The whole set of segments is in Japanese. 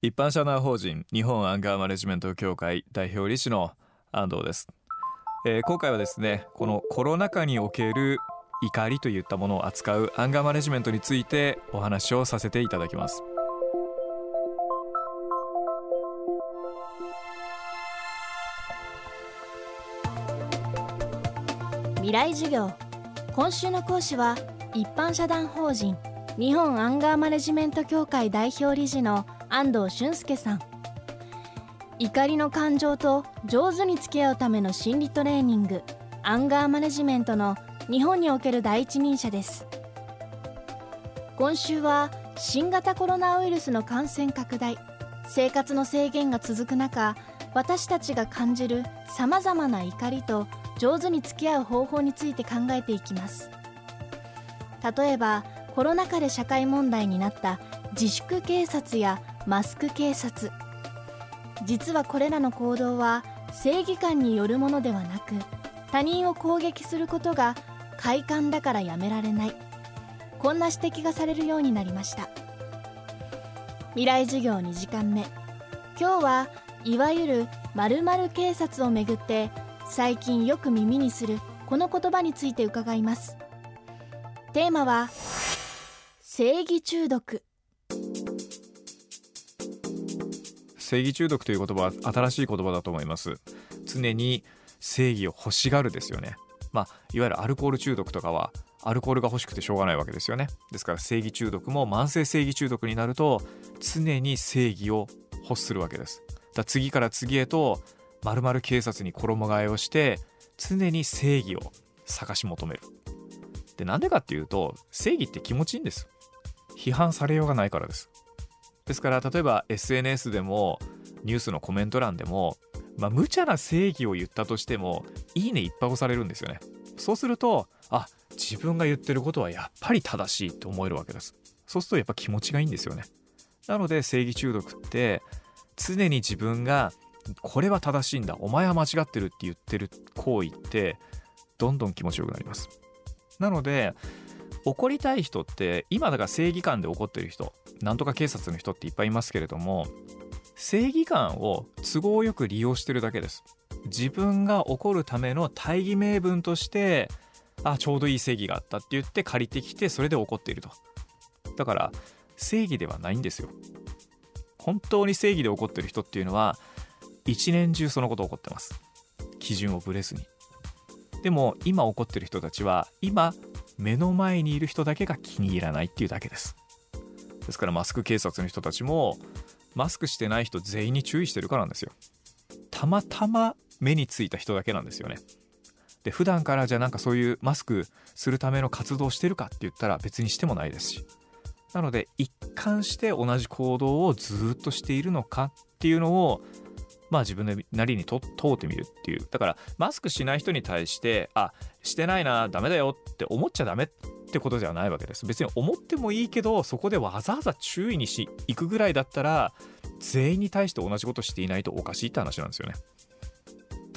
一般社団法人日本アンガーマネジメント協会代表理事の安藤です、えー、今回はですねこのコロナ禍における怒りといったものを扱うアンガーマネジメントについてお話をさせていただきます。未来授業。今週の講師は一般社団法人日本アンガーマネジメント協会代表理事の安藤俊介さん。怒りの感情と上手に付き合うための心理トレーニングアンガーマネジメントの日本における第一人者です。今週は新型コロナウイルスの感染拡大生活の制限が続く中私たちが感じるさまざまな怒りと上手に付き合う方法について考えていきます。例えばコロナ禍で社会問題になった自粛警察やマスク警察。実はこれらの行動は正義感によるものではなく他人を攻撃することが快感だからやめられない。こんな指摘がされるようになりました。未来授業2時間目。今日はいわゆる〇〇警察をめぐって最近よく耳にするこの言葉について伺います。テーマは正義中毒。正義中毒という言葉は新しい言葉だと思います。常に正義を欲しがるですよね。まあいわゆるアルコール中毒とかはアルコールが欲しくてしょうがないわけですよね。ですから正義中毒も慢性正義中毒になると常に正義を欲するわけです。だ次から次へとまるまる警察に衣替えをして常に正義を探し求める。でなんでかっていうと正義って気持ちいいんです。批判されようがないからです。ですから例えば SNS でもニュースのコメント欄でもまあ、無茶な正義を言ったとしてもいいねいっぱい押されるんですよね。そうするとあ自分が言ってることはやっぱり正しいと思えるわけです。そうするとやっぱ気持ちがいいんですよね。なので正義中毒って常に自分がこれは正しいんだお前は間違ってるって言ってる行為ってどんどん気持ちよくなります。なので怒りたい人って今だから正義感で怒ってる人なんとか警察の人っていっぱいいますけれども正義感を都合よく利用してるだけです。自分が怒るための大義名分としてあちょうどいい正義があったって言って借りてきてそれで怒っていると。だから正義ではないんですよ。本当に正義で怒ってる人っていうのは一年中そのこと起こってます。基準をぶれずに。でも今怒ってる人たちは今目の前にいる人だけが気に入らないっていうだけです。ですからマスク警察の人たちもマスクしてない人全員に注意してるからなんですよ。たまたま目についた人だけなんですよね。で普段からじゃあなんかそういうマスクするための活動してるかって言ったら別にしてもないですし。なので一貫して同じ行動をずっとしているのかっていうのをまあ自分なりにと問うてみるっていう。だからマスクしない人に対してあしてないなダメだよって思っちゃダメってことじゃないわけです。別に思ってもいいけどそこでわざわざ注意にし行くぐらいだったら全員に対して同じことしていないとおかしいって話なんですよね。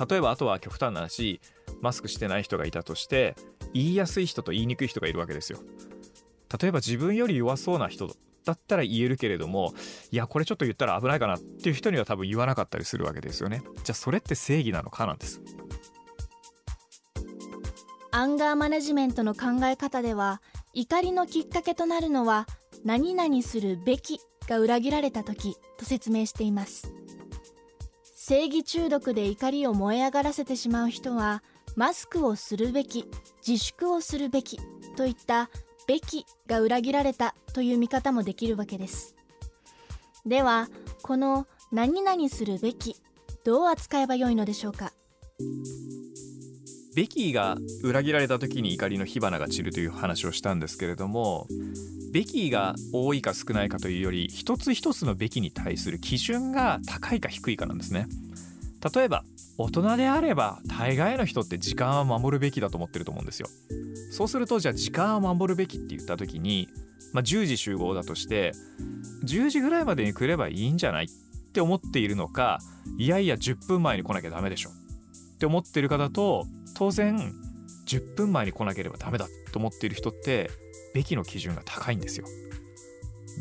例えばあとは極端な話マスクしてない人がいたとして言いやすい人と言いにくい人がいるわけですよ。例えば自分より弱そうな人だったら言えるけれどもいやこれちょっと言ったら危ないかなっていう人には多分言わなかったりするわけですよね。じゃあそれって正義なのかなんです。アンガーマネジメントの考え方では怒りのきっかけとなるのは何々するべきが裏切られた時と説明しています。正義中毒で怒りを燃え上がらせてしまう人はマスクをするべき自粛をするべきといったべきが裏切られたという見方もできるわけです。ではこの何々するべきどう扱えばよいのでしょうか？ベキーが裏切られた時に怒りの火花が散るという話をしたんですけれどもベキーが多いか少ないかというより一つ一つのべきに対する基準が高いか低いかなんですね。例えば大人であれば大概の人って時間は守るべきだと思ってると思うんですよ。そうするとじゃあ時間は守るべきって言った時に、まあ、10時集合だとして10時ぐらいまでに来ればいいんじゃないって思っているのかいやいや10分前に来なきゃダメでしょ。って思ってる方と当然10分前に来なければダメだと思っている人ってべきの基準が高いんですよ。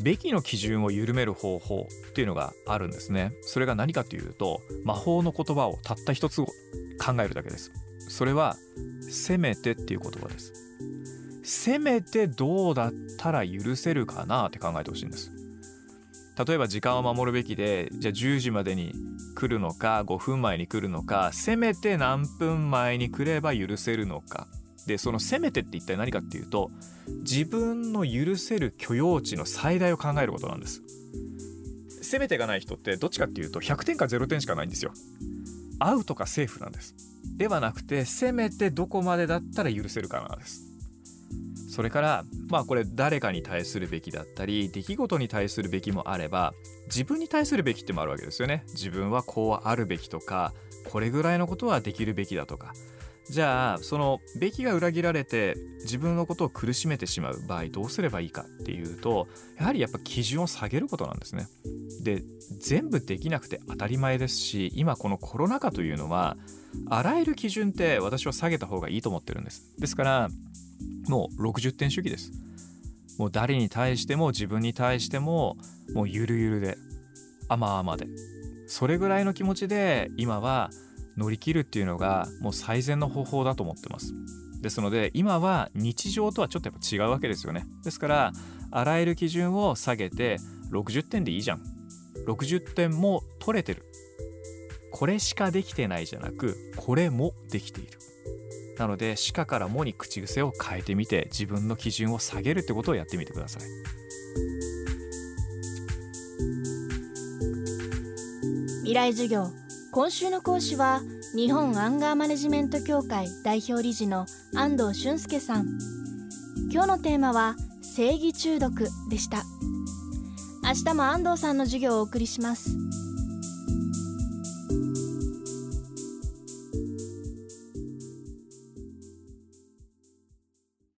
べきの基準を緩める方法っていうのがあるんですね。それが何かというと魔法の言葉をたった一つ考えるだけです。それはせめてっていう言葉です。せめてどうだったら許せるかなって考えてほしいんです。例えば時間を守るべきでじゃあ10時までに来るのか5分前に来るのかせめて何分前に来れば許せるのか。でそのせめてって一体何かっていうと自分の許せる許容値の最大を考えることなんです。せめてがない人ってどっちかっていうと100点か0点しかないんですよ。アウトかセーフなんです。ではなくてせめてどこまでだったら許せるかなんです。それからまあこれ誰かに対するべきだったり出来事に対するべきもあれば自分に対するべきってもあるわけですよね自分はこうあるべきとかこれぐらいのことはできるべきだとかじゃあそのべきが裏切られて自分のことを苦しめてしまう場合どうすればいいかっていうとやはりやっぱ基準を下げることなんですね。で全部できなくて当たり前ですし今このコロナ禍というのはあらゆる基準って私は下げた方がいいと思ってるんです。ですからもう60点主義です。もう誰に対しても自分に対してももうゆるゆるで甘々で。それぐらいの気持ちで今は乗り切るっていうのがもう最善の方法だと思ってます。ですので今は日常とはちょっとやっぱ違うわけですよね。ですからあらゆる基準を下げて60点でいいじゃん。60点も取れてる。これしかできてないじゃなくこれもできている。なので「しか」から「も」に口癖を変えてみて自分の基準を下げるってことをやってみてください。未来授業。今週の講師は日本アンガーマネジメント協会代表理事の安藤俊介さん。今日のテーマは正義中毒でした。明日も安藤さんの授業をお送りします。